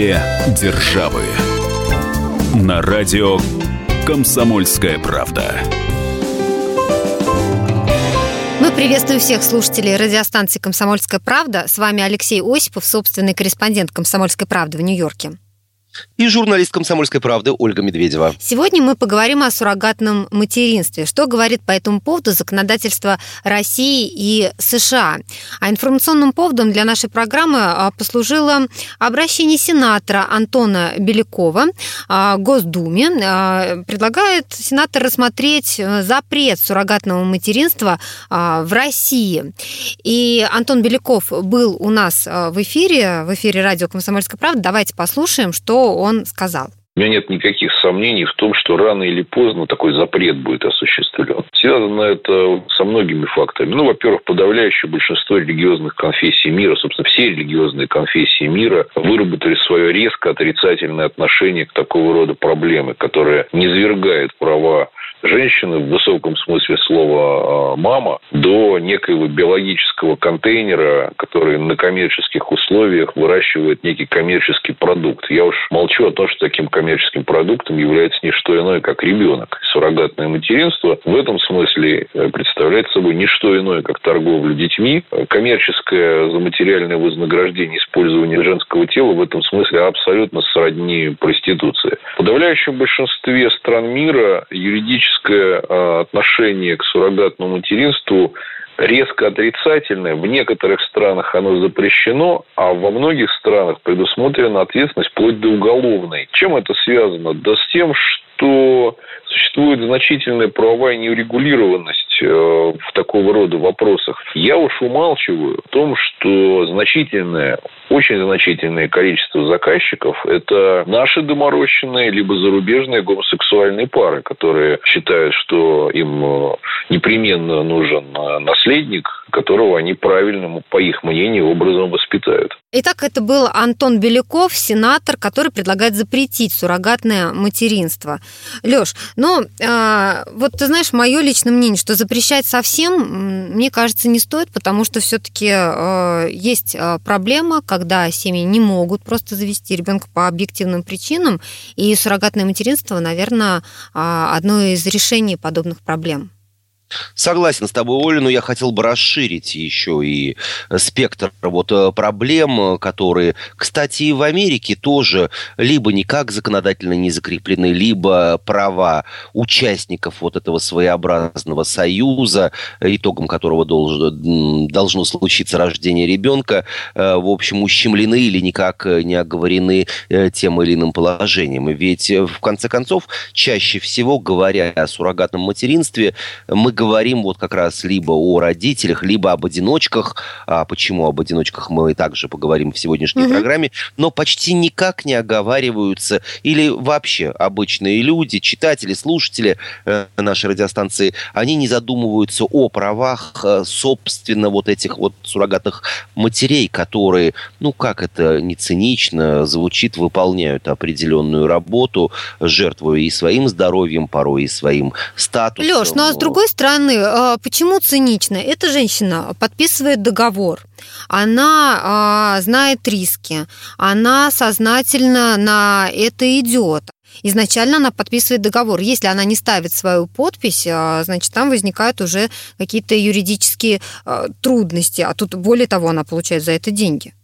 Две державы. На радио Комсомольская правда. Мы приветствуем всех слушателей радиостанции «Комсомольская правда». С вами Алексей Осипов, собственный корреспондент «Комсомольской правды» в Нью-Йорке и журналист «Комсомольской правды» Ольга Медведева. Сегодня мы поговорим о суррогатном материнстве. Что говорит по этому поводу законодательство России и США? А информационным поводом для нашей программы а, послужило обращение сенатора Антона Белякова а, Госдуме. А, предлагает сенатор рассмотреть э, запрет суррогатного материнства в России. И Антон Беляков был у нас в эфире, в эфире радио «Комсомольская правда». Давайте послушаем, что он сказал. У меня нет никаких сомнений в том, что рано или поздно такой запрет будет осуществлен. Связано это со многими факторами. Ну, во-первых, подавляющее большинство религиозных конфессий мира, собственно, все религиозные конфессии мира выработали свое резко отрицательное отношение к такого рода проблеме, которая низвергает права женщины в высоком смысле слова а, «мама» до некоего биологического контейнера, который на коммерческих условиях выращивает некий коммерческий продукт. Я уж молчу о том, что таким коммерческим продуктом является не что иное, как ребенок. Суррогатное материнство в этом смысле э, представляет собой не что иное, как торговлю детьми. Коммерческое за материальное вознаграждение использования женского тела в этом смысле абсолютно сродни проституции. В подавляющем большинстве стран мира юридически критическое а, отношение к суррогатному материнству резко отрицательное. В некоторых странах оно запрещено, а во многих странах предусмотрена ответственность вплоть до уголовной. Чем это связано? Да с тем, что существует значительная правовая неурегулированность э, в такого рода вопросах. Я уж умалчиваю о том, что значительное, очень значительное количество заказчиков – это наши доморощенные, либо зарубежные гомосексуальные пары, которые считают, что им э, непременно нужен э, наследник, которого они правильным, по их мнению, образом воспитают. Итак, это был Антон Беляков, сенатор, который предлагает запретить суррогатное материнство. Лёш, но э, вот ты знаешь, мое личное мнение, что запрещать совсем, мне кажется, не стоит, потому что все-таки э, есть а, проблема, когда семьи не могут просто завести ребенка по объективным причинам, и суррогатное материнство, наверное, одно из решений подобных проблем. Согласен с тобой, Оля, но я хотел бы расширить еще и спектр вот э, проблем, которые, кстати, и в Америке тоже либо никак законодательно не закреплены, либо права участников вот этого своеобразного союза, итогом которого должно, должно случиться рождение ребенка, э, в общем, ущемлены или никак не оговорены э, тем или иным положением. Ведь, в конце концов, чаще всего, говоря о суррогатном материнстве, мы говорим вот как раз либо о родителях, либо об одиночках. А почему об одиночках мы также поговорим в сегодняшней угу. программе. Но почти никак не оговариваются или вообще обычные люди, читатели, слушатели э, нашей радиостанции, они не задумываются о правах, э, собственно, вот этих вот суррогатных матерей, которые, ну как это не цинично звучит, выполняют определенную работу, жертвуя и своим здоровьем, порой и своим статусом. Леш, ну а с другой стороны, стороны, а, почему цинично? Эта женщина подписывает договор, она а, знает риски, она сознательно на это идет. Изначально она подписывает договор. Если она не ставит свою подпись, а, значит, там возникают уже какие-то юридические трудности. А тут, более того, она получает за это деньги.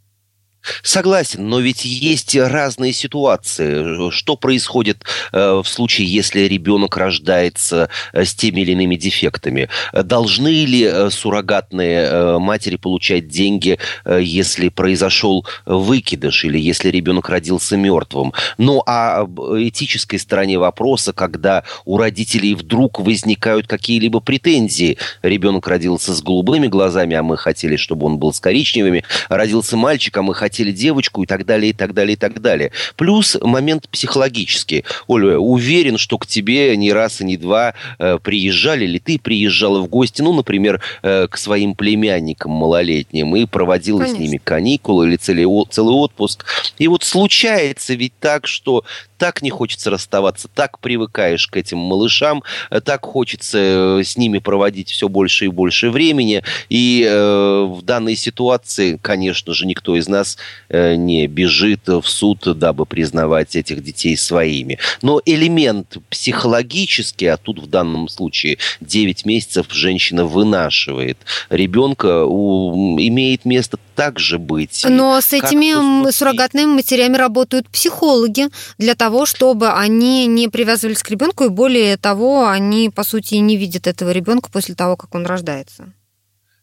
Согласен, но ведь есть разные ситуации. Что происходит э, в случае, если ребенок рождается э, с теми или иными дефектами? Должны ли э, суррогатные матери получать деньги, если произошел выкидыш или если ребенок родился мертвым? Ну, а об этической стороне вопроса, когда у родителей вдруг возникают какие-либо претензии. Ребенок родился с голубыми глазами, а мы хотели, чтобы он был с коричневыми. Родился мальчик, а мы хотели хотели девочку и так далее, и так далее, и так далее. Плюс момент психологический. Оля, уверен, что к тебе не раз и не два э, приезжали, или ты приезжала в гости, ну, например, э, к своим племянникам малолетним и проводила Конечно. с ними каникулы или целый, целый отпуск. И вот случается ведь так, что так не хочется расставаться, так привыкаешь к этим малышам, так хочется с ними проводить все больше и больше времени. И э, в данной ситуации, конечно же, никто из нас э, не бежит в суд, дабы признавать этих детей своими. Но элемент психологический, а тут в данном случае 9 месяцев женщина вынашивает ребенка, у, имеет место также быть. Но с этими суррогатными матерями работают психологи для того, чтобы они не привязывались к ребенку, и более того, они, по сути, не видят этого ребенка после того, как он рождается.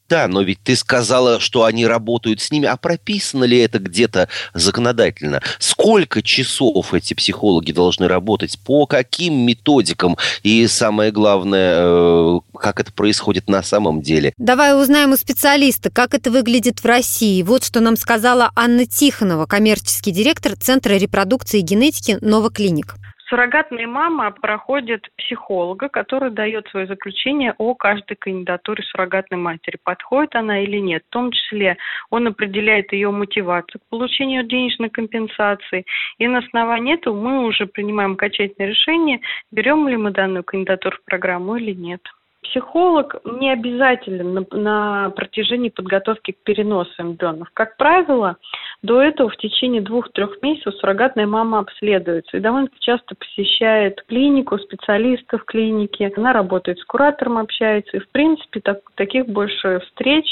Да, но ведь ты сказала, что они работают с ними, а прописано ли это где-то законодательно? Сколько часов эти психологи должны работать? По каким методикам? И самое главное, э, как это происходит на самом деле? Давай узнаем у специалиста, как это выглядит в России. Вот что нам сказала Анна Тихонова, коммерческий директор Центра репродукции и генетики «Новоклиник». Суррогатная мама проходит психолога, который дает свое заключение о каждой кандидатуре суррогатной матери, подходит она или нет. В том числе он определяет ее мотивацию к получению денежной компенсации. И на основании этого мы уже принимаем окончательное решение, берем ли мы данную кандидатуру в программу или нет психолог не обязателен на, на протяжении подготовки к переносу эмбрионов. Как правило, до этого в течение двух-трех месяцев суррогатная мама обследуется и довольно часто посещает клинику, специалистов клиники. Она работает с куратором, общается. И, в принципе, так, таких больше встреч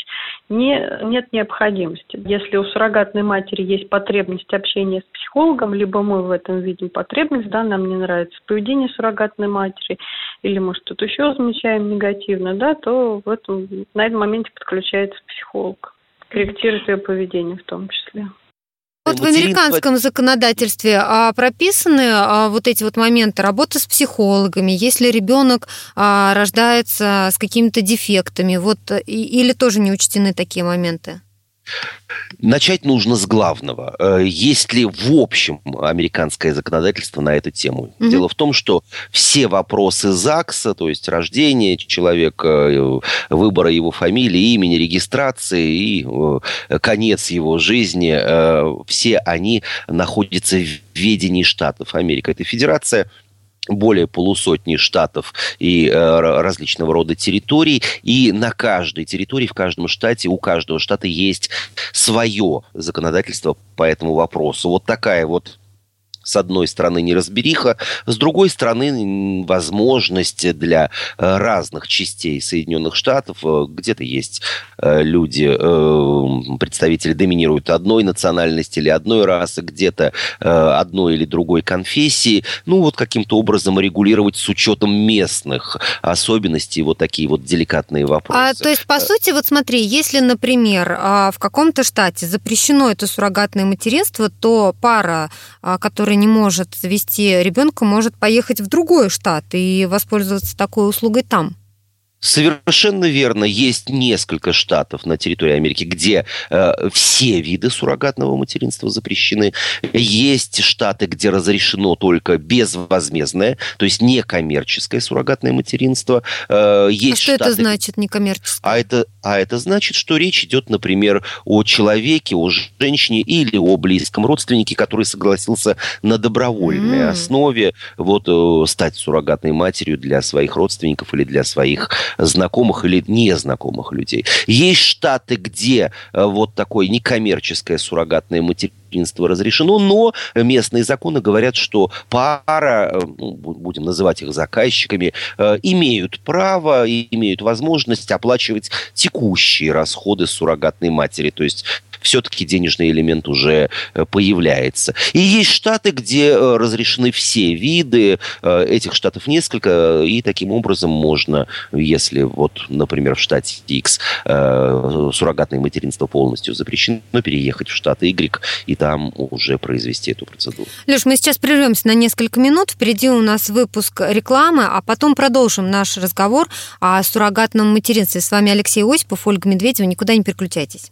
не, нет необходимости. Если у суррогатной матери есть потребность общения с психологом, либо мы в этом видим потребность, да, нам не нравится поведение суррогатной матери, или мы что-то еще замечаем негативно, да, то в этом, на этом моменте подключается психолог, корректирует ее поведение в том числе. Вот в американском законодательстве а, прописаны а, вот эти вот моменты работы с психологами, если ребенок а, рождается с какими-то дефектами, вот или тоже не учтены такие моменты? Начать нужно с главного. Э, есть ли в общем американское законодательство на эту тему? Mm-hmm. Дело в том, что все вопросы ЗАГСа, то есть рождения человека, э, выбора его фамилии, имени, регистрации и э, конец его жизни, все они находятся в ведении штатов. Америка – это федерация более полусотни штатов и э, различного рода территорий, и на каждой территории, в каждом штате, у каждого штата есть свое законодательство по этому вопросу. Вот такая вот с одной стороны, неразбериха, с другой стороны, возможность для э, разных частей Соединенных Штатов. Э, где-то есть э, люди, представители доминируют одной национальности или одной расы, где-то одной или другой конфессии. Ну, вот каким-то образом регулировать с учетом местных особенностей вот такие вот деликатные вопросы. А, то есть, по сути, вот смотри, если, например, а, в каком-то штате запрещено это суррогатное материнство, то пара, а, которая который не может завести ребенка, может поехать в другой штат и воспользоваться такой услугой там. Совершенно верно. Есть несколько штатов на территории Америки, где э, все виды суррогатного материнства запрещены. Есть штаты, где разрешено только безвозмездное, то есть некоммерческое суррогатное материнство. Э, есть а что штаты... это значит некоммерческое? А это, а это значит, что речь идет, например, о человеке, о женщине или о близком родственнике, который согласился на добровольной mm. основе вот, э, стать суррогатной матерью для своих родственников или для своих знакомых или незнакомых людей. Есть штаты, где э, вот такое некоммерческое суррогатное материнство разрешено, но местные законы говорят, что пара, э, ну, будем называть их заказчиками, э, имеют право и имеют возможность оплачивать текущие расходы суррогатной матери. То есть все-таки денежный элемент уже э, появляется. И есть штаты, где э, разрешены все виды, э, этих штатов несколько, и таким образом можно, если вот, например, в штате X суррогатное материнство полностью запрещено, переехать в штат Y и там уже произвести эту процедуру. Леш, мы сейчас прервемся на несколько минут. Впереди у нас выпуск рекламы, а потом продолжим наш разговор о суррогатном материнстве. С вами Алексей Осипов, Ольга Медведева. Никуда не переключайтесь.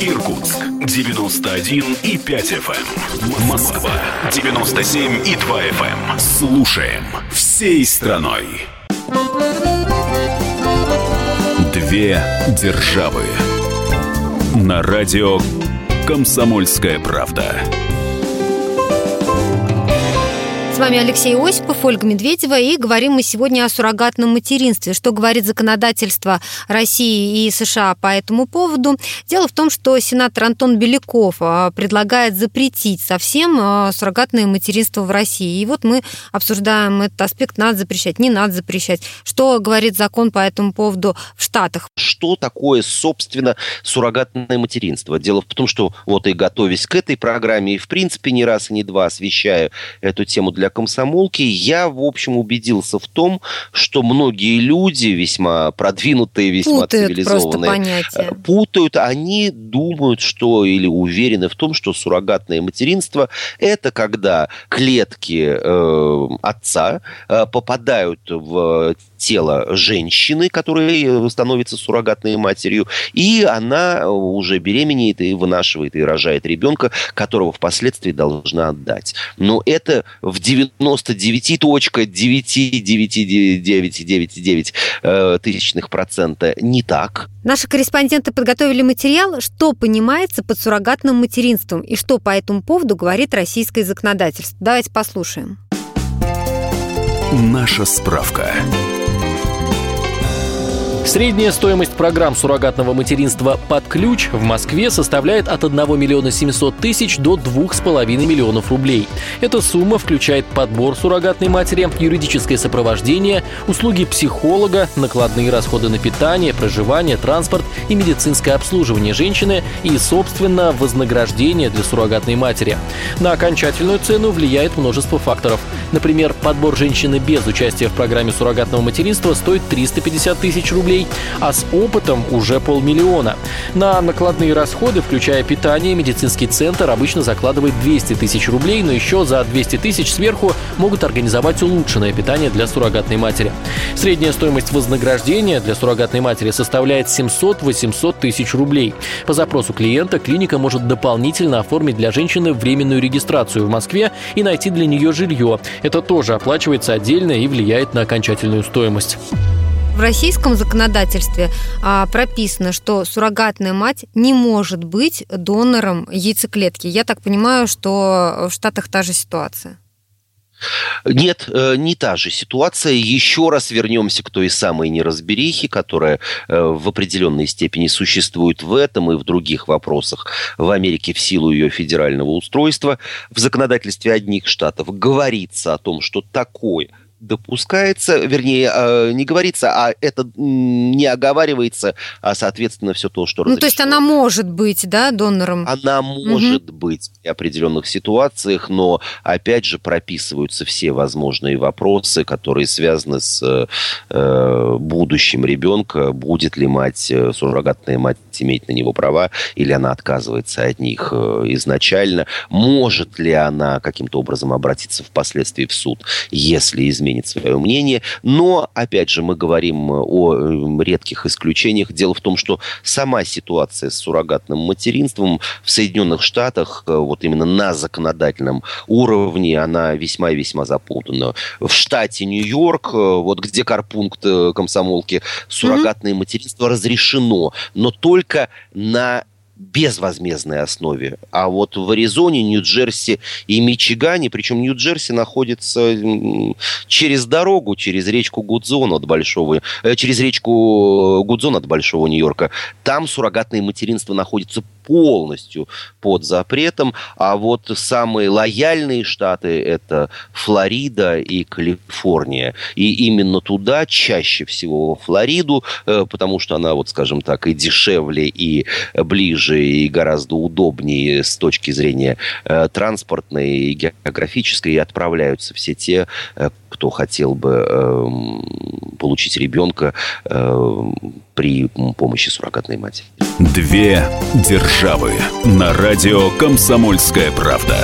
Эм. Иркутск 91 и 5 FM. Эм. Москва 97 и 2 FM. Слушаем всей страной. Две державы. На радио «Комсомольская правда». Вами Алексей Осипов, Ольга Медведева, и говорим мы сегодня о суррогатном материнстве. Что говорит законодательство России и США по этому поводу? Дело в том, что сенатор Антон Беляков а, предлагает запретить совсем а, суррогатное материнство в России. И вот мы обсуждаем этот аспект, надо запрещать, не надо запрещать. Что говорит закон по этому поводу в Штатах? Что такое, собственно, суррогатное материнство? Дело в том, что вот и готовясь к этой программе, и в принципе не раз и не два освещаю эту тему для комсомолки, я, в общем, убедился в том, что многие люди, весьма продвинутые, весьма путают цивилизованные, э, путают, они думают, что или уверены в том, что суррогатное материнство – это когда клетки э, отца э, попадают в тело женщины, которая э, становится суррогатной матерью, и она уже беременеет и вынашивает и рожает ребенка, которого впоследствии должна отдать. Но это в 99,99999 э, тысячных процента не так. Наши корреспонденты подготовили материал, что понимается под суррогатным материнством и что по этому поводу говорит российское законодательство. Давайте послушаем. Наша справка. Средняя стоимость программ суррогатного материнства под ключ в Москве составляет от 1 миллиона 700 тысяч до 2,5 миллионов рублей. Эта сумма включает подбор суррогатной матери, юридическое сопровождение, услуги психолога, накладные расходы на питание, проживание, транспорт и медицинское обслуживание женщины и, собственно, вознаграждение для суррогатной матери. На окончательную цену влияет множество факторов. Например, подбор женщины без участия в программе суррогатного материнства стоит 350 тысяч рублей, рублей, а с опытом уже полмиллиона. На накладные расходы, включая питание, медицинский центр обычно закладывает 200 тысяч рублей, но еще за 200 тысяч сверху могут организовать улучшенное питание для суррогатной матери. Средняя стоимость вознаграждения для суррогатной матери составляет 700-800 тысяч рублей. По запросу клиента клиника может дополнительно оформить для женщины временную регистрацию в Москве и найти для нее жилье. Это тоже оплачивается отдельно и влияет на окончательную стоимость. В российском законодательстве а, прописано, что суррогатная мать не может быть донором яйцеклетки. Я так понимаю, что в Штатах та же ситуация. Нет, э, не та же ситуация. Еще раз вернемся к той самой неразберихе, которая э, в определенной степени существует в этом и в других вопросах в Америке в силу ее федерального устройства. В законодательстве одних штатов говорится о том, что такое допускается, вернее, э, не говорится, а это не оговаривается, а, соответственно, все то, что Ну, то есть она может быть, да, донором? Она может угу. быть в определенных ситуациях, но, опять же, прописываются все возможные вопросы, которые связаны с э, будущим ребенка, будет ли мать, э, суррогатная мать иметь на него права, или она отказывается от них э, изначально, может ли она каким-то образом обратиться впоследствии в суд, если изменить изменит свое мнение. Но, опять же, мы говорим о э, редких исключениях. Дело в том, что сама ситуация с суррогатным материнством в Соединенных Штатах, э, вот именно на законодательном уровне, она весьма и весьма запутана. В штате Нью-Йорк, э, вот где карпункт комсомолки, суррогатное mm-hmm. материнство разрешено, но только на безвозмездной основе. А вот в Аризоне, Нью-Джерси и Мичигане, причем Нью-Джерси находится через дорогу, через речку Гудзон от Большого, э, через речку Гудзон от Большого Нью-Йорка, там суррогатное материнство находится полностью под запретом, а вот самые лояльные штаты – это Флорида и Калифорния. И именно туда, чаще всего Флориду, э, потому что она, вот скажем так, и дешевле, и ближе, и гораздо удобнее с точки зрения э, транспортной и географической, и отправляются все те, э, кто хотел бы эм, получить ребенка при помощи суррогатной матери. Две державы на радио «Комсомольская правда».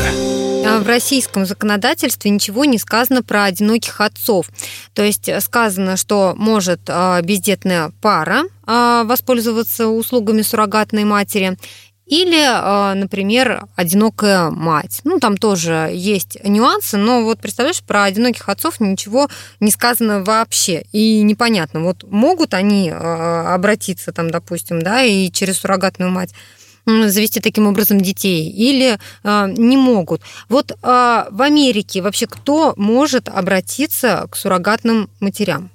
а, в российском законодательстве ничего не сказано про одиноких отцов. То есть сказано, что может а, бездетная пара а, воспользоваться услугами суррогатной матери, или, например, одинокая мать. Ну, там тоже есть нюансы, но вот представляешь, про одиноких отцов ничего не сказано вообще. И непонятно, вот могут они обратиться там, допустим, да, и через суррогатную мать завести таким образом детей или э, не могут. Вот э, в Америке вообще кто может обратиться к суррогатным матерям?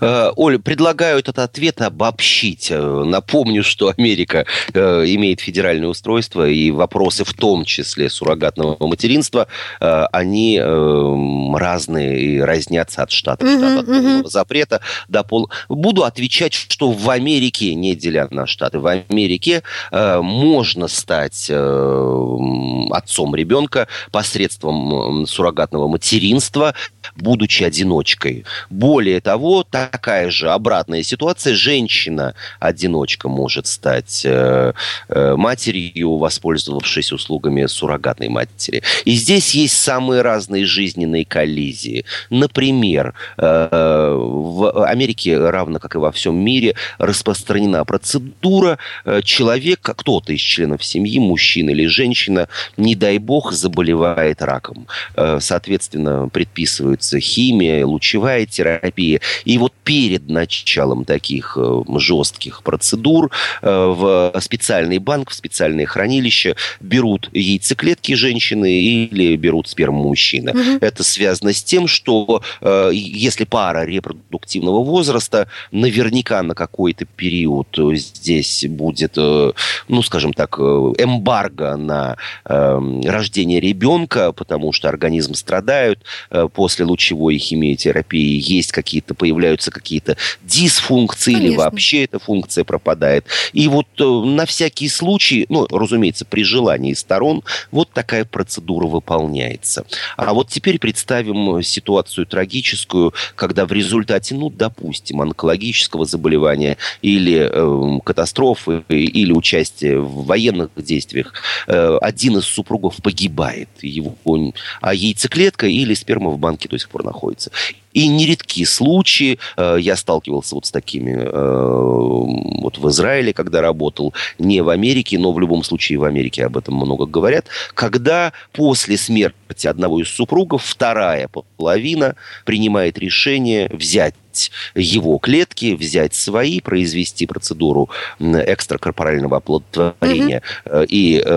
Э, Оля, предлагаю этот ответ обобщить. Э, напомню, что Америка э, имеет федеральное устройство, и вопросы, в том числе суррогатного материнства, они разные и разнятся от штата к штату, от полного запрета до пол. Буду отвечать, что в Америке, не деля на штаты, в Америке можно стать отцом ребенка посредством суррогатного материнства, будучи одиночкой. Более того, такая же обратная ситуация. Женщина-одиночка может стать э, э, матерью, воспользовавшись услугами суррогатной матери. И здесь есть самые разные жизненные коллизии. Например, э, в Америке, равно как и во всем мире, распространена процедура э, человека, кто-то из членов семьи, мужчина или женщина, не дай бог, заболевает раком. Э, соответственно, предписывается химия, лучевая терапия. И вот перед началом таких э, жестких процедур э, в специальный банк, в специальное хранилище берут яйцеклетки женщины или берут сперму мужчины. Угу. Это связано с тем, что э, если пара репродуктивного возраста, наверняка на какой-то период здесь будет, ну, скажем так, эмбарго на рождение ребенка, потому что организм страдает после лучевой химиотерапии, есть какие-то появляются какие-то дисфункции Конечно. или вообще эта функция пропадает. И вот э, на всякий случай, ну, разумеется, при желании сторон, вот такая процедура выполняется. А вот теперь представим ситуацию трагическую, когда в результате, ну, допустим, онкологического заболевания или э, катастрофы, или участия в военных действиях, э, один из супругов погибает, его, а яйцеклетка или сперма в банке до сих пор находится. И нередки случаи, э, я сталкивался вот с такими э, вот в Израиле, когда работал, не в Америке, но в любом случае в Америке об этом много говорят, когда после смерти одного из супругов вторая половина принимает решение взять взять его клетки, взять свои, произвести процедуру экстракорпорального оплодотворения mm-hmm. и э,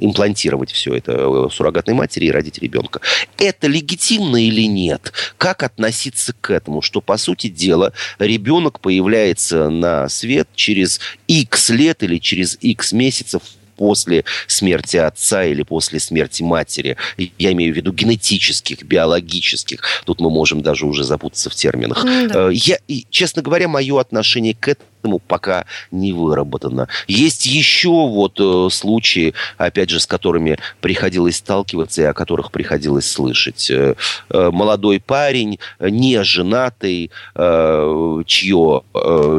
имплантировать все это суррогатной матери и родить ребенка. Это легитимно или нет? Как относиться к этому? Что, по сути дела, ребенок появляется на свет через X лет или через X месяцев после смерти отца или после смерти матери. Я имею в виду генетических, биологических. Тут мы можем даже уже запутаться в терминах. Mm, да. Я, и, честно говоря, мое отношение к этому этому пока не выработано. Есть еще вот э, случаи, опять же, с которыми приходилось сталкиваться и о которых приходилось слышать. Э, э, молодой парень, не женатый, чье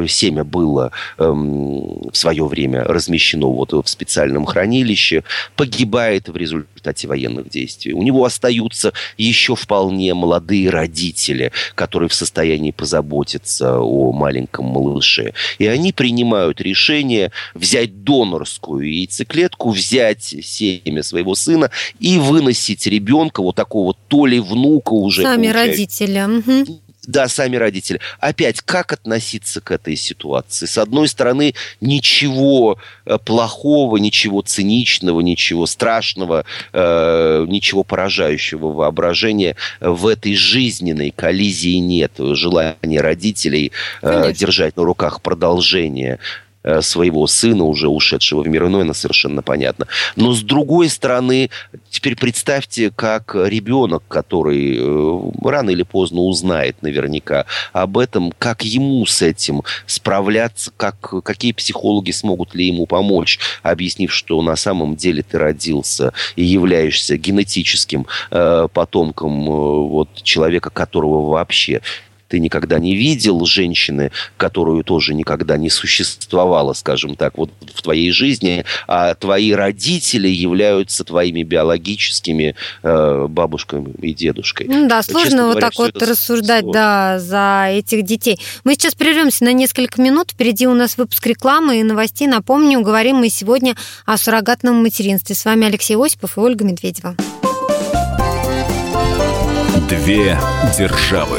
семя было э, в свое время размещено вот в специальном хранилище, погибает в результате военных действий. У него остаются еще вполне молодые родители, которые в состоянии позаботиться о маленьком малыше. И они принимают решение взять донорскую яйцеклетку, взять семя своего сына и выносить ребенка, вот такого то ли внука уже. Сами родители. Угу. Да, сами родители. Опять, как относиться к этой ситуации? С одной стороны, ничего э, плохого, ничего циничного, ничего страшного, э, ничего поражающего воображения в этой жизненной коллизии нет. Желания родителей э, держать на руках продолжение своего сына, уже ушедшего в мир иной, это совершенно понятно. Но с другой стороны, теперь представьте, как ребенок, который э, рано или поздно узнает наверняка об этом, как ему с этим справляться, как, какие психологи смогут ли ему помочь, объяснив, что на самом деле ты родился и являешься генетическим э, потомком э, вот, человека, которого вообще ты никогда не видел, женщины, которую тоже никогда не существовало, скажем так, вот в твоей жизни, а твои родители являются твоими биологическими э, бабушками и дедушкой. Ну да, сложно Честно вот говоря, так вот рассуждать, сложно. да, за этих детей. Мы сейчас прервемся на несколько минут. Впереди у нас выпуск рекламы и новостей. Напомню, говорим мы сегодня о суррогатном материнстве. С вами Алексей Осипов и Ольга Медведева. Две державы.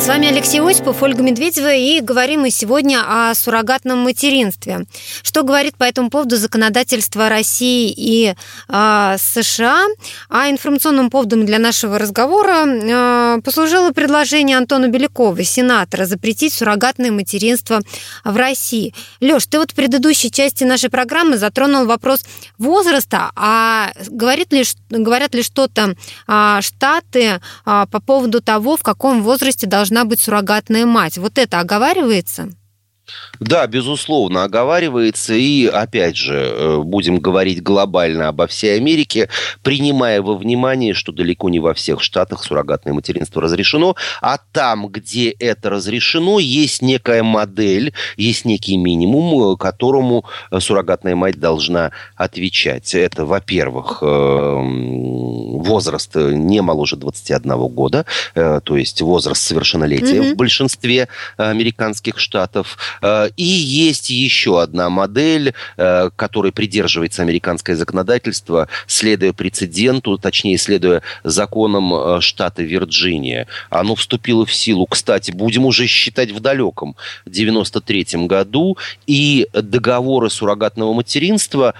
С вами Алексей Осипов, Ольга Медведева, и говорим мы сегодня о суррогатном материнстве. Что говорит по этому поводу законодательство России и э, США? А информационным поводом для нашего разговора э, послужило предложение Антона Белякова, сенатора, запретить суррогатное материнство в России. Лёш, ты вот в предыдущей части нашей программы затронул вопрос возраста, а говорит ли, говорят ли что-то э, Штаты э, по поводу того, в каком возрасте должны должна быть суррогатная мать. Вот это оговаривается? Да, безусловно, оговаривается. И, опять же, э, будем говорить глобально обо всей Америке, принимая во внимание, что далеко не во всех штатах суррогатное материнство разрешено, а там, где это разрешено, есть некая модель, есть некий минимум, э, которому э, суррогатная мать должна отвечать. Это, во-первых, возраст не моложе 21 года, то есть возраст совершеннолетия mm-hmm. в большинстве американских штатов. Э, и есть еще одна модель, э, которой придерживается американское законодательство, следуя прецеденту, точнее, следуя законам э, штата Вирджиния. Оно вступило в силу, кстати, будем уже считать в далеком 93 году, и договоры суррогатного материнства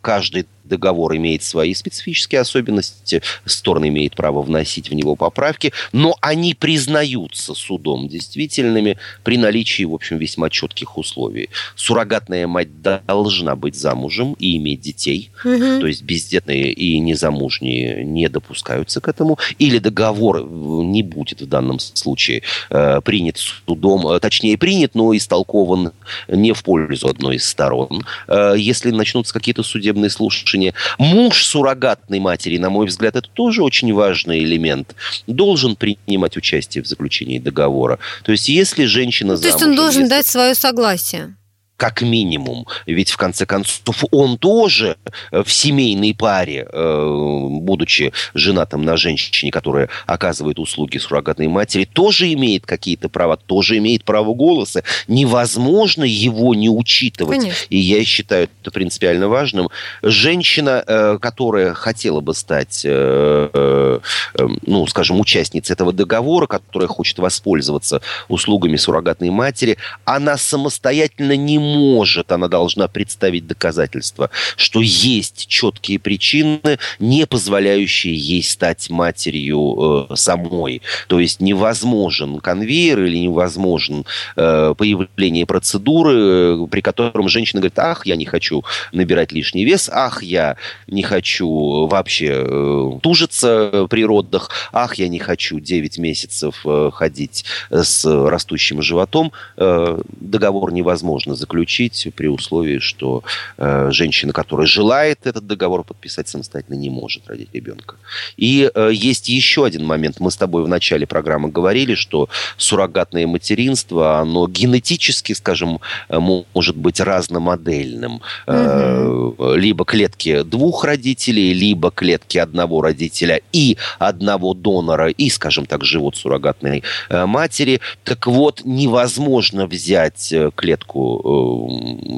каждый договор имеет свои специфические особенности, сторона имеет право вносить в него поправки, но они признаются судом действительными при наличии, в общем, весьма четких условий. Суррогатная мать должна быть замужем и иметь детей, угу. то есть бездетные и незамужние не допускаются к этому, или договор не будет в данном случае э, принят судом, э, точнее принят, но истолкован не в пользу одной из сторон. Э, если начнутся какие-то судебные слушания, слушания. Муж суррогатной матери, на мой взгляд, это тоже очень важный элемент. Должен принимать участие в заключении договора. То есть, если женщина ну, То есть, он должен если... дать свое согласие как минимум. Ведь, в конце концов, он тоже э, в семейной паре, э, будучи женатым на женщине, которая оказывает услуги суррогатной матери, тоже имеет какие-то права, тоже имеет право голоса. Невозможно его не учитывать. Конечно. И я считаю это принципиально важным. Женщина, э, которая хотела бы стать, ну, скажем, участницей этого договора, которая хочет воспользоваться услугами суррогатной матери, она самостоятельно не может, она должна представить доказательства, что есть четкие причины, не позволяющие ей стать матерью э, самой. То есть невозможен конвейер или невозможен э, появление процедуры, э, при котором женщина говорит, ах, я не хочу набирать лишний вес, ах, я не хочу вообще э, тужиться при родах, ах, я не хочу 9 месяцев э, ходить с растущим животом. Э, договор невозможно заключить заключить при условии, что э, женщина, которая желает этот договор подписать самостоятельно, не может родить ребенка. И э, есть еще один момент. Мы с тобой в начале программы говорили, что суррогатное материнство, оно генетически, скажем, э, может быть разномодельным. Угу. либо клетки двух родителей, либо клетки одного родителя и одного донора, и, скажем так, живот суррогатной э, матери. Так вот, невозможно взять клетку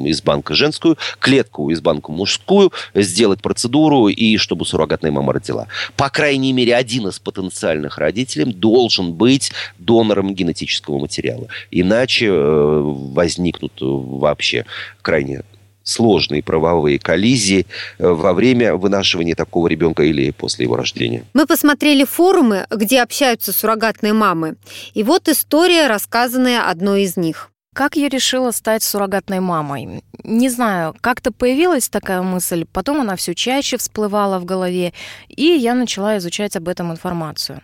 из банка женскую, клетку из банка мужскую, сделать процедуру и чтобы суррогатная мама родила. По крайней мере, один из потенциальных родителей должен быть донором генетического материала. Иначе э, возникнут вообще крайне сложные правовые коллизии э, во время вынашивания такого ребенка или после его рождения. Мы посмотрели форумы, где общаются суррогатные мамы. И вот история, рассказанная одной из них. Как я решила стать суррогатной мамой? Не знаю, как-то появилась такая мысль, потом она все чаще всплывала в голове, и я начала изучать об этом информацию.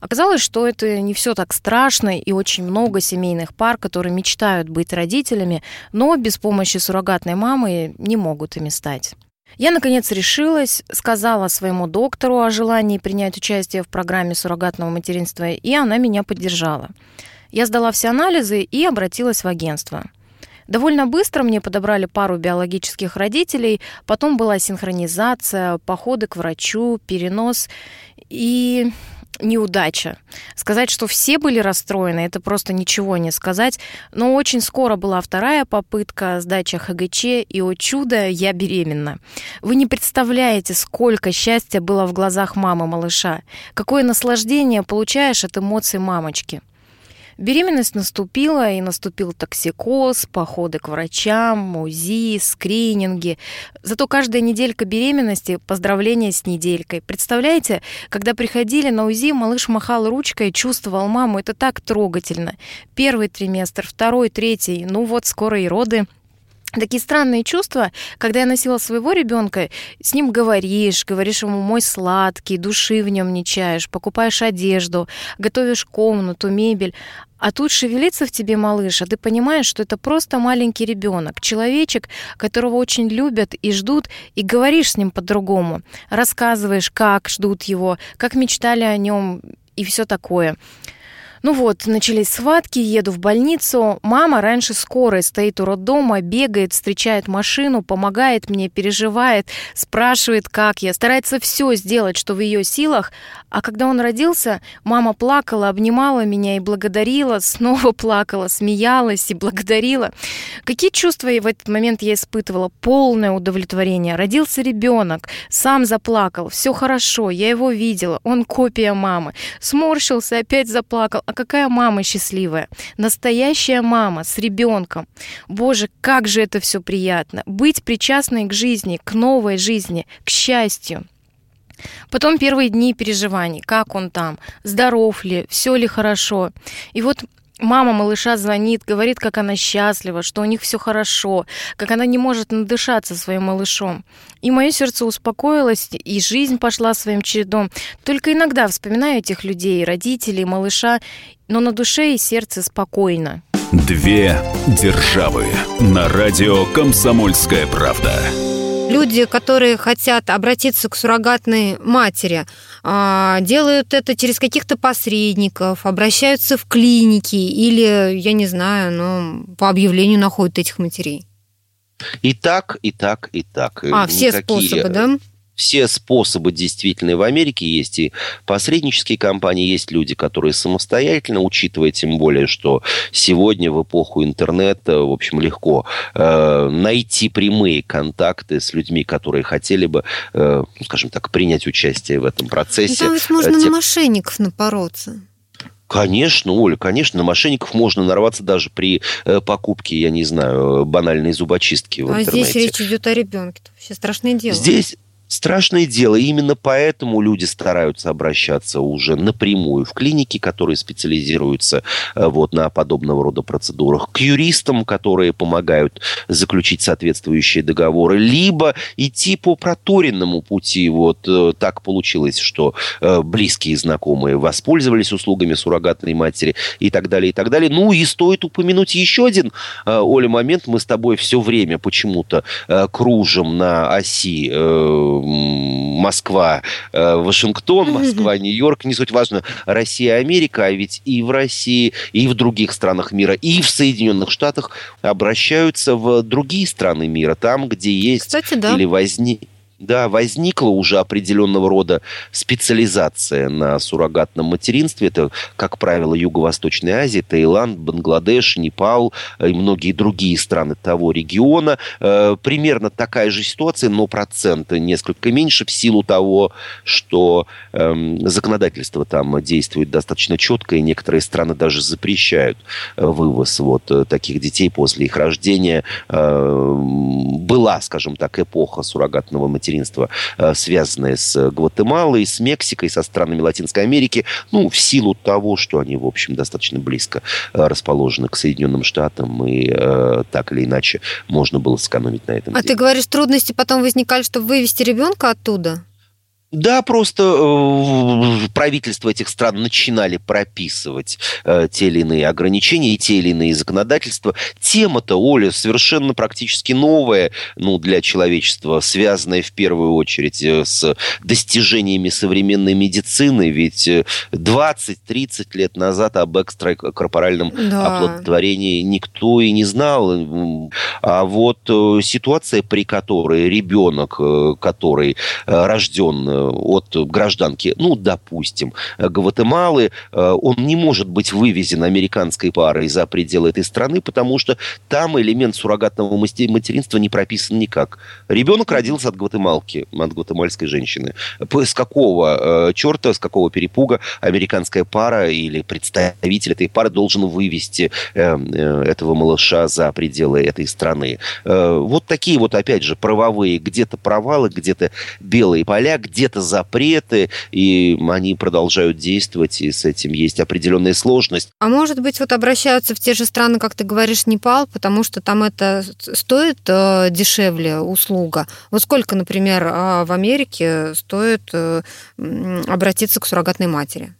Оказалось, что это не все так страшно, и очень много семейных пар, которые мечтают быть родителями, но без помощи суррогатной мамы не могут ими стать. Я, наконец, решилась, сказала своему доктору о желании принять участие в программе суррогатного материнства, и она меня поддержала. Я сдала все анализы и обратилась в агентство. Довольно быстро мне подобрали пару биологических родителей, потом была синхронизация, походы к врачу, перенос и неудача. Сказать, что все были расстроены, это просто ничего не сказать. Но очень скоро была вторая попытка сдача ХГЧ, и, о чудо, я беременна. Вы не представляете, сколько счастья было в глазах мамы малыша. Какое наслаждение получаешь от эмоций мамочки. Беременность наступила, и наступил токсикоз, походы к врачам, УЗИ, скрининги. Зато каждая неделька беременности – поздравление с неделькой. Представляете, когда приходили на УЗИ, малыш махал ручкой, чувствовал маму. Это так трогательно. Первый триместр, второй, третий, ну вот скоро и роды – такие странные чувства, когда я носила своего ребенка, с ним говоришь, говоришь ему мой сладкий, души в нем не чаешь, покупаешь одежду, готовишь комнату, мебель. А тут шевелится в тебе малыш, а ты понимаешь, что это просто маленький ребенок, человечек, которого очень любят и ждут, и говоришь с ним по-другому, рассказываешь, как ждут его, как мечтали о нем и все такое. Ну вот, начались схватки, еду в больницу. Мама раньше скорой стоит у роддома, бегает, встречает машину, помогает мне, переживает, спрашивает, как я, старается все сделать, что в ее силах. А когда он родился, мама плакала, обнимала меня и благодарила, снова плакала, смеялась и благодарила. Какие чувства в этот момент я испытывала? Полное удовлетворение. Родился ребенок, сам заплакал, все хорошо, я его видела, он копия мамы. Сморщился, опять заплакал а какая мама счастливая? Настоящая мама с ребенком. Боже, как же это все приятно. Быть причастной к жизни, к новой жизни, к счастью. Потом первые дни переживаний, как он там, здоров ли, все ли хорошо. И вот Мама малыша звонит, говорит, как она счастлива, что у них все хорошо, как она не может надышаться своим малышом. И мое сердце успокоилось, и жизнь пошла своим чередом. Только иногда вспоминаю этих людей, родителей, малыша, но на душе и сердце спокойно. Две державы на радио «Комсомольская правда» люди, которые хотят обратиться к суррогатной матери, делают это через каких-то посредников, обращаются в клиники или, я не знаю, ну, по объявлению находят этих матерей. И так, и так, и так. А, все Никакие... способы, да? Все способы действительно в Америке есть, и посреднические компании, есть люди, которые самостоятельно, учитывая тем более, что сегодня в эпоху интернета, в общем, легко э, найти прямые контакты с людьми, которые хотели бы, э, скажем так, принять участие в этом процессе. Ну, там ведь можно э, Те... на мошенников напороться. Конечно, Оля, конечно, на мошенников можно нарваться даже при э, покупке, я не знаю, банальной зубочистки в а интернете. А здесь речь идет о ребенке. Это вообще страшное дело. Здесь Страшное дело. Именно поэтому люди стараются обращаться уже напрямую в клиники, которые специализируются э, вот, на подобного рода процедурах, к юристам, которые помогают заключить соответствующие договоры, либо идти по проторенному пути. Вот э, так получилось, что э, близкие знакомые воспользовались услугами суррогатной матери и так далее, и так далее. Ну и стоит упомянуть еще один, Оля, момент. Мы с тобой все время почему-то кружим на оси Москва, э, Вашингтон, Москва, Нью-Йорк, не суть важно, Россия, Америка, а ведь и в России, и в других странах мира, и в Соединенных Штатах обращаются в другие страны мира, там, где есть Кстати, да. или возник Да, возникла уже определенного рода специализация на суррогатном материнстве. Это, как правило, Юго-Восточная Азия, Таиланд, Бангладеш, Непал и многие другие страны того региона. Э, примерно такая же ситуация, но процент несколько меньше в силу того, что эм, законодательство там действует достаточно четко, и некоторые страны даже запрещают э, вывоз вот э, таких детей после их рождения. Была, скажем так, эпоха суррогатного материнства материнства, э, связанное с Гватемалой, с Мексикой, со странами Латинской Америки, ну, в силу того, что они, в общем, достаточно близко э, расположены к Соединенным Штатам, и э, так или иначе можно было сэкономить на этом. А деле. ты говоришь, трудности потом возникали, чтобы вывести ребенка оттуда? Да, просто э, правительства этих стран начинали прописывать э, те или иные ограничения и те или иные законодательства. Тема-то, Оля, совершенно практически новая ну, для человечества, связанная в первую очередь э, с достижениями современной медицины. Ведь 20-30 лет назад об экстракорпоральном да. оплодотворении никто и не знал. А вот ситуация, при которой ребенок, который рожден от гражданки, ну, допустим, Гватемалы, э, он не может быть вывезен американской парой за пределы этой страны, потому что там элемент суррогатного материнства не прописан никак. Ребенок родился от гватемалки, от гватемальской женщины. С какого э, черта, с какого перепуга американская пара или представитель этой пары должен вывести э, этого малыша за пределы этой страны? Вот такие вот, опять же, правовые где-то провалы, где-то белые поля, где где-то запреты, и они продолжают действовать, и с этим есть определенная сложность. А может быть, вот обращаются в те же страны, как ты говоришь, Непал, потому что там это стоит э, дешевле услуга. Вот сколько, например, э, в Америке стоит э, обратиться к суррогатной матери?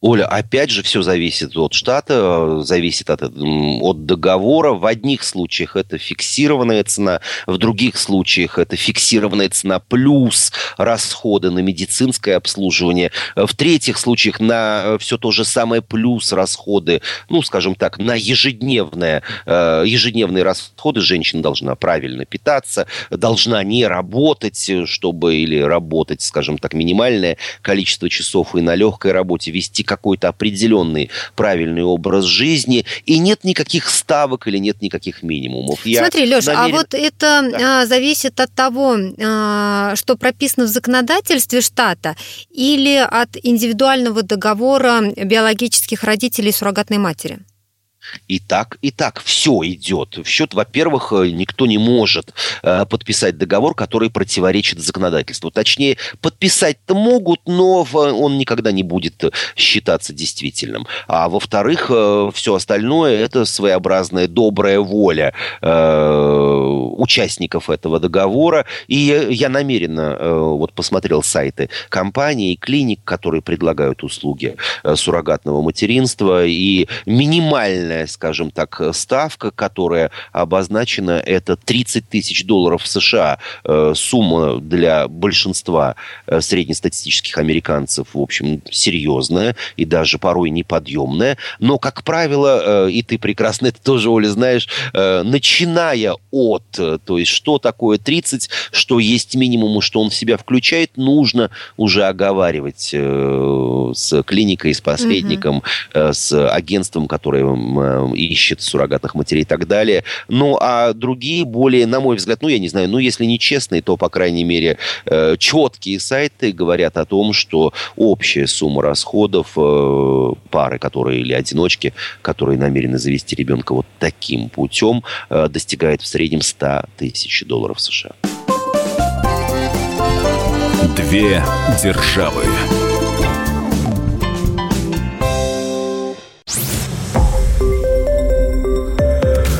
Оля, опять же, все зависит от штата, зависит от, от договора. В одних случаях это фиксированная цена, в других случаях это фиксированная цена плюс расходы на медицинское обслуживание. В третьих случаях на э, все то же самое плюс расходы, ну, скажем так, на ежедневные, э, ежедневные расходы. Женщина должна правильно питаться, должна не работать, чтобы или работать, скажем так, минимальное количество часов и на легкой работе вести какой-то определенный правильный образ жизни, и нет никаких ставок или нет никаких минимумов. Я Смотри, Леш, а намерен... а вот это да. зависит от того, а, что прописано в законодательстве штата, или от индивидуального договора биологических родителей и суррогатной матери? И так, и так все идет. В счет, во-первых, э, никто не может э, подписать договор, который противоречит законодательству. Точнее, подписать-то могут, но он никогда не будет считаться действительным. А во-вторых, э, все остальное это своеобразная добрая воля э, участников этого договора. И я намеренно э, вот посмотрел сайты компаний и клиник, которые предлагают услуги э, суррогатного материнства, и минимальная минимальная, скажем так, ставка, которая обозначена, это 30 тысяч долларов США. Э, сумма для большинства э, среднестатистических американцев, в общем, серьезная и даже порой неподъемная. Но, как правило, э, и ты прекрасно это тоже, Оля, знаешь, начиная от, то есть что такое 30, что есть минимум, что он в себя включает, нужно уже оговаривать с клиникой, с посредником, угу. с агентством, которое Э, ищет суррогатных матерей и так далее. Ну, а другие более, на мой взгляд, ну, я не знаю, ну, если не честные, то, по крайней мере, э, четкие сайты говорят о том, что общая сумма расходов э, пары, которые или одиночки, которые намерены завести ребенка вот таким путем, достигает в среднем 100 тысяч долларов США. Две державы.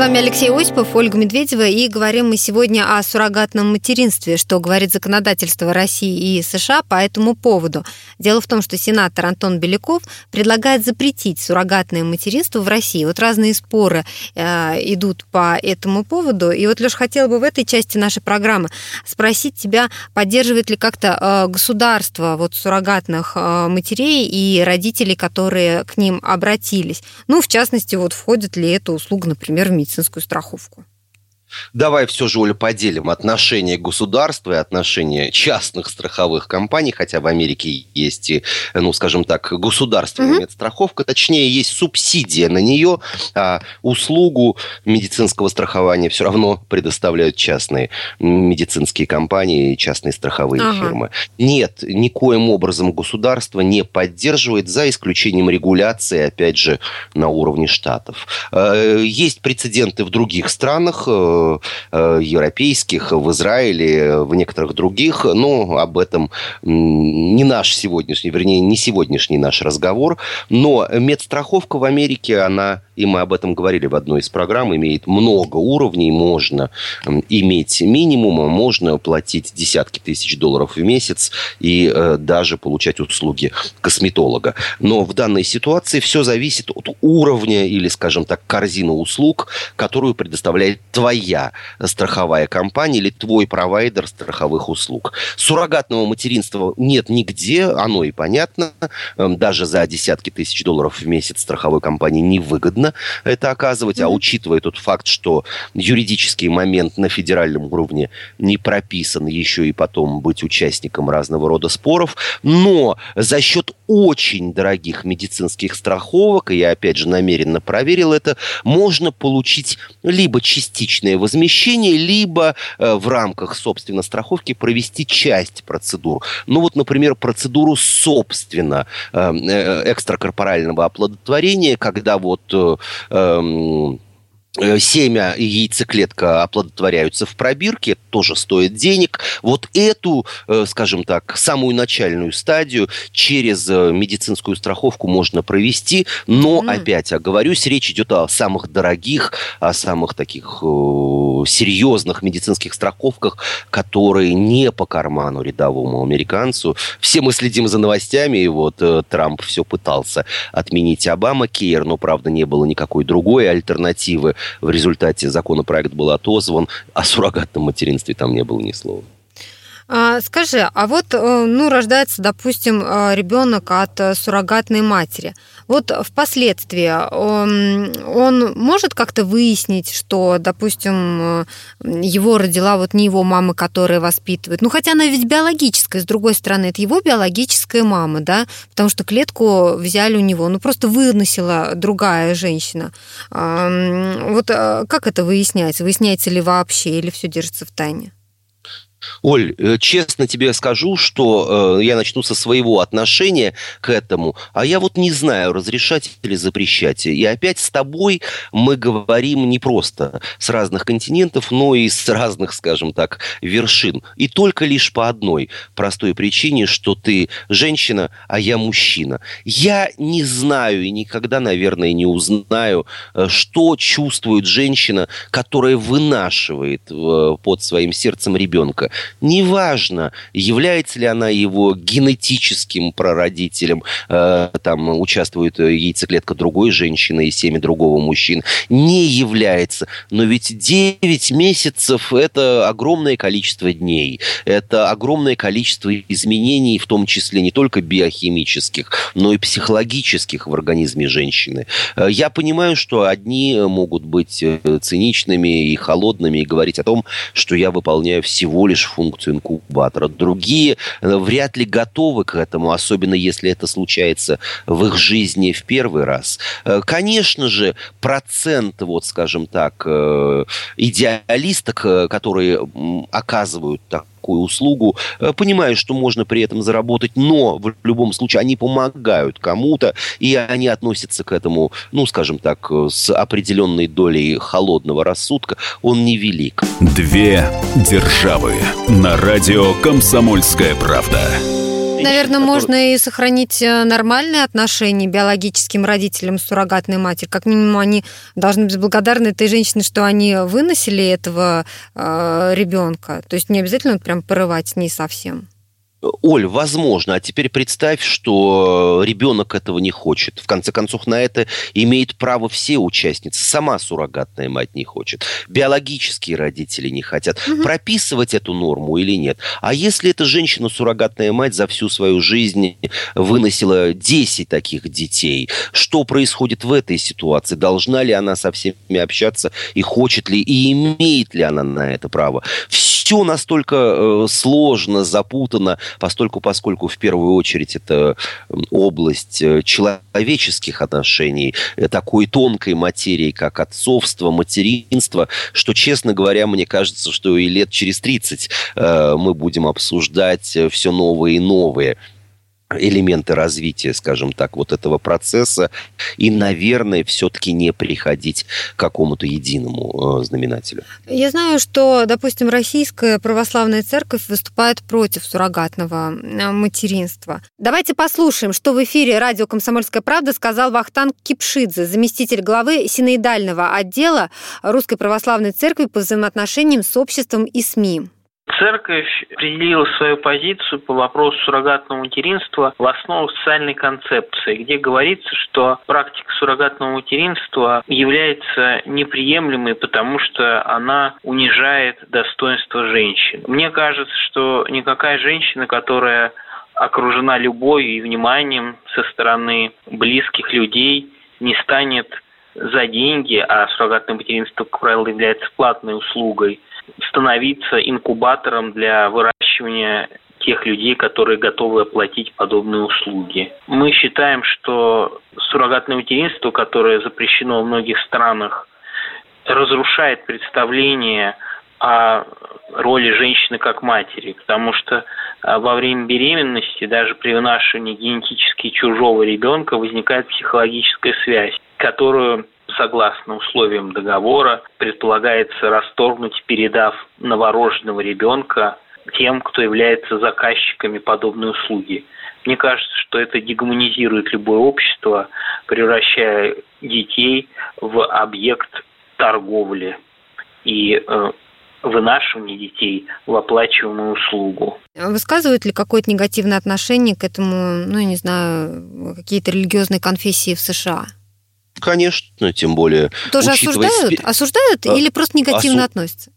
Вами Алексей Осипов, Ольга Медведева, и говорим мы сегодня о суррогатном материнстве, что говорит законодательство России и США по этому поводу. Дело в том, что сенатор Антон Беляков предлагает запретить суррогатное материнство в России. Вот разные споры э, идут по этому поводу. И вот, Леш, хотела бы в этой части нашей программы спросить тебя, поддерживает ли как-то э, государство вот суррогатных э, матерей и родителей, которые к ним обратились. Ну, в частности, вот входит ли эта услуга, например, в медицинскую медицинскую страховку. Давай все же, Оля, поделим отношения государства и отношения частных страховых компаний, хотя в Америке есть, ну, скажем так, государственная mm-hmm. медстраховка, точнее, есть субсидия на нее, а услугу медицинского страхования все равно предоставляют частные медицинские компании и частные страховые ага. фирмы. Нет, никоим образом государство не поддерживает, за исключением регуляции, опять же, на уровне штатов. Э, есть прецеденты в других странах, э, европейских, в Израиле, в некоторых других. Но об этом не наш сегодняшний, вернее, не сегодняшний наш разговор. Но медстраховка в Америке, она, и мы об этом говорили в одной из программ, имеет много уровней. Можно иметь минимум, а можно платить десятки тысяч долларов в месяц и э, даже получать услуги косметолога. Но в данной ситуации все зависит от уровня или, скажем так, корзины услуг, которую предоставляет твоя страховая компания или твой провайдер страховых услуг. Суррогатного материнства нет нигде, оно и понятно. Эм, даже за десятки тысяч долларов в месяц страховой компании невыгодно это оказывать. Mm-hmm. А учитывая тот факт, что юридический момент на федеральном уровне не прописан, еще и потом быть участником разного рода споров. Но за счет очень дорогих медицинских страховок, и я опять же намеренно проверил это, можно получить либо частичное возмещение, либо э, в рамках, собственно, страховки провести часть процедур. Ну вот, например, процедуру, собственно, э, э, экстракорпорального оплодотворения, когда вот... Э, Э, семя и яйцеклетка оплодотворяются в пробирке, тоже стоит денег. Вот эту, э, скажем так, самую начальную стадию через э, медицинскую страховку можно провести, но, mm. опять оговорюсь, речь идет о самых дорогих, о самых таких серьезных медицинских страховках, которые не по карману рядовому американцу. Все мы следим за новостями, и вот Трамп все пытался отменить Обама Кейр, но, правда, не было никакой другой альтернативы в результате законопроект был отозван, о суррогатном материнстве там не было ни слова. А, скажи, а вот, э, ну, рождается, допустим, э, ребенок от э, суррогатной матери. Вот впоследствии он, он может как-то выяснить, что, допустим, его родила вот не его мама, которая воспитывает. Ну, хотя она ведь биологическая, с другой стороны, это его биологическая мама, да, потому что клетку взяли у него, ну, просто выносила другая женщина. Вот как это выясняется? Выясняется ли вообще или все держится в тайне? Оль, э, честно тебе скажу, что э, я начну со своего отношения к этому, а я вот не знаю, разрешать или запрещать. И опять с тобой мы говорим не просто с разных континентов, но и с разных, скажем так, вершин. И только лишь по одной простой причине, что ты женщина, а я мужчина. Я не знаю и никогда, наверное, не узнаю, э, что чувствует женщина, которая вынашивает э, под своим сердцем ребенка. Неважно, является ли она его генетическим прародителем, э, там участвует яйцеклетка другой женщины и семя другого мужчины, не является. Но ведь 9 месяцев – это огромное количество дней, это огромное количество изменений, в том числе не только биохимических, но и психологических в организме женщины. Э, я понимаю, что одни могут быть э, циничными и холодными и говорить о том, что я выполняю всего лишь функцию инкубатора. Другие э, вряд ли готовы к этому, особенно если это случается в их жизни в первый раз. Э, конечно же, процент, вот скажем так, э, идеалисток, которые оказывают так такую услугу, э, понимаю, что можно при этом заработать, но в любом случае они помогают кому-то, и они относятся к этому, ну, скажем так, э, с определенной долей холодного рассудка. Он невелик. Две державы на радио «Комсомольская правда». Наверное, который... можно и сохранить э, нормальные отношения биологическим родителям с суррогатной матерью. Как минимум, они должны быть благодарны этой женщине, что они выносили этого э, ребенка. То есть не обязательно прям порывать с ней совсем. Оль, возможно. А теперь представь, что ребенок этого не хочет. В конце концов, на это имеет право все участницы. Сама суррогатная мать не хочет. Биологические родители не хотят. Угу. Прописывать эту норму или нет? А если эта женщина-суррогатная мать за всю свою жизнь выносила 10 таких детей, что происходит в этой ситуации? Должна ли она со всеми общаться? И хочет ли, и имеет ли она на это право? Все настолько э, сложно, запутано, постольку, поскольку в первую очередь это область э, человеческих отношений, э, такой тонкой материи, как отцовство, материнство, что, честно говоря, мне кажется, что и лет через 30 э, мы будем обсуждать все новые и новые элементы развития, скажем так, вот этого процесса, и, наверное, все-таки не приходить к какому-то единому э, знаменателю. Я знаю, что, допустим, Российская Православная Церковь выступает против суррогатного э, материнства. Давайте послушаем, что в эфире радио «Комсомольская правда» сказал Вахтанг Кипшидзе, заместитель главы синоидального отдела Русской Православной Церкви по взаимоотношениям с обществом и СМИ. Церковь определила свою позицию по вопросу суррогатного материнства в основах социальной концепции, где говорится, что практика суррогатного материнства является неприемлемой, потому что она унижает достоинство женщин. Мне кажется, что никакая женщина, которая окружена любовью и вниманием со стороны близких людей, не станет за деньги, а суррогатное материнство, как правило, является платной услугой, становиться инкубатором для выращивания тех людей, которые готовы оплатить подобные услуги. Мы считаем, что суррогатное материнство, которое запрещено в многих странах, разрушает представление о роли женщины как матери, потому что а, во время беременности, даже при вынашивании генетически чужого ребенка, возникает психологическая связь, которую согласно условиям договора, предполагается расторгнуть, передав новорожденного ребенка тем, кто является заказчиками подобной услуги. Мне кажется, что это дегуманизирует любое общество, превращая детей в объект торговли и э, вынашивания детей в оплачиваемую услугу. Высказывают ли какое-то негативное отношение к этому, ну, я не знаю, какие-то религиозные конфессии в США? Конечно, тем более... Тоже осуждают? Спи... Осуждают а, или просто негативно осу... относятся?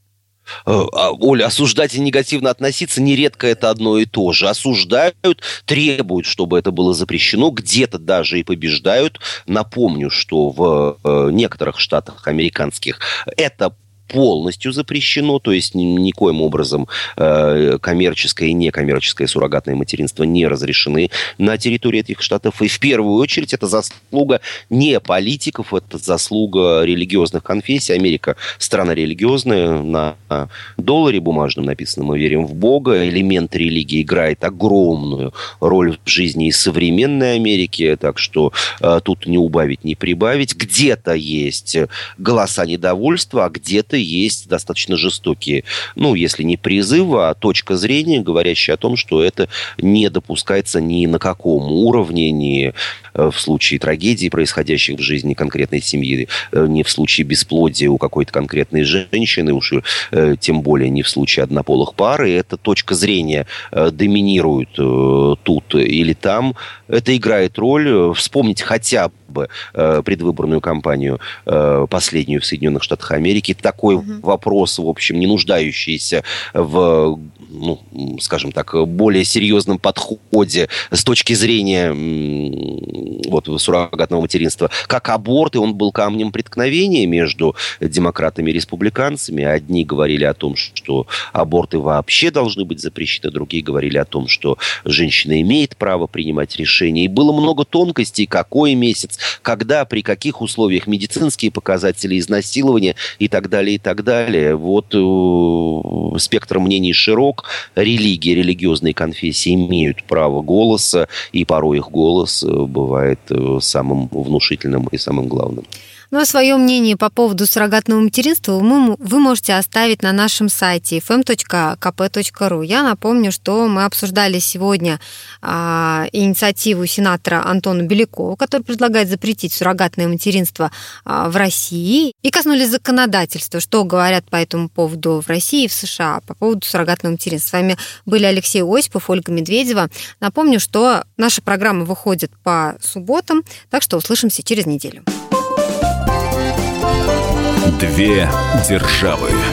Э, а, Оля, осуждать и негативно относиться нередко это одно и то же. Осуждают, требуют, чтобы это было запрещено, где-то даже и побеждают. Напомню, что в э, некоторых штатах американских это полностью запрещено, то есть никоим образом э, коммерческое и некоммерческое суррогатное материнство не разрешены на территории этих штатов. И в первую очередь это заслуга не политиков, это заслуга религиозных конфессий. Америка страна религиозная, на долларе бумажном написано «Мы верим в Бога». Элемент религии играет огромную роль в жизни и современной Америки, так что э, тут не убавить, не прибавить. Где-то есть голоса недовольства, а где-то есть достаточно жестокие, ну, если не призывы, а точка зрения, говорящая о том, что это не допускается ни на каком уровне, ни э, в случае трагедии, происходящих в жизни конкретной семьи, э, ни в случае бесплодия у какой-то конкретной женщины, уж э, тем более не в случае однополых пар, и эта точка зрения доминирует тут или там. Это играет роль. Вспомнить хотя бы предвыборную кампанию последнюю в Соединенных Штатах Америки. Такой угу. вопрос, в общем, не нуждающийся в, ну, скажем так, более серьезном подходе с точки зрения вот, суррогатного материнства, как аборт, и он был камнем преткновения между демократами и республиканцами. Одни говорили о том, что аборты вообще должны быть запрещены, другие говорили о том, что женщина имеет право принимать решения. И было много тонкостей, какой месяц, когда, при каких условиях, медицинские показатели, изнасилования и так далее, и так далее. Вот э, спектр мнений широк. Религии, религиозные конфессии имеют право голоса, и порой их голос э, бывает э, самым внушительным и самым главным. Ну а свое мнение по поводу суррогатного материнства вы, вы можете оставить на нашем сайте fm.kp.ru. Я напомню, что мы обсуждали сегодня а, инициативу сенатора Антона Белякова, который предлагает запретить суррогатное материнство а, в России, и коснулись законодательства, что говорят по этому поводу в России и в США по поводу суррогатного материнства. С вами были Алексей Осипов, Ольга Медведева. Напомню, что наша программа выходит по субботам, так что услышимся через неделю. Две державы.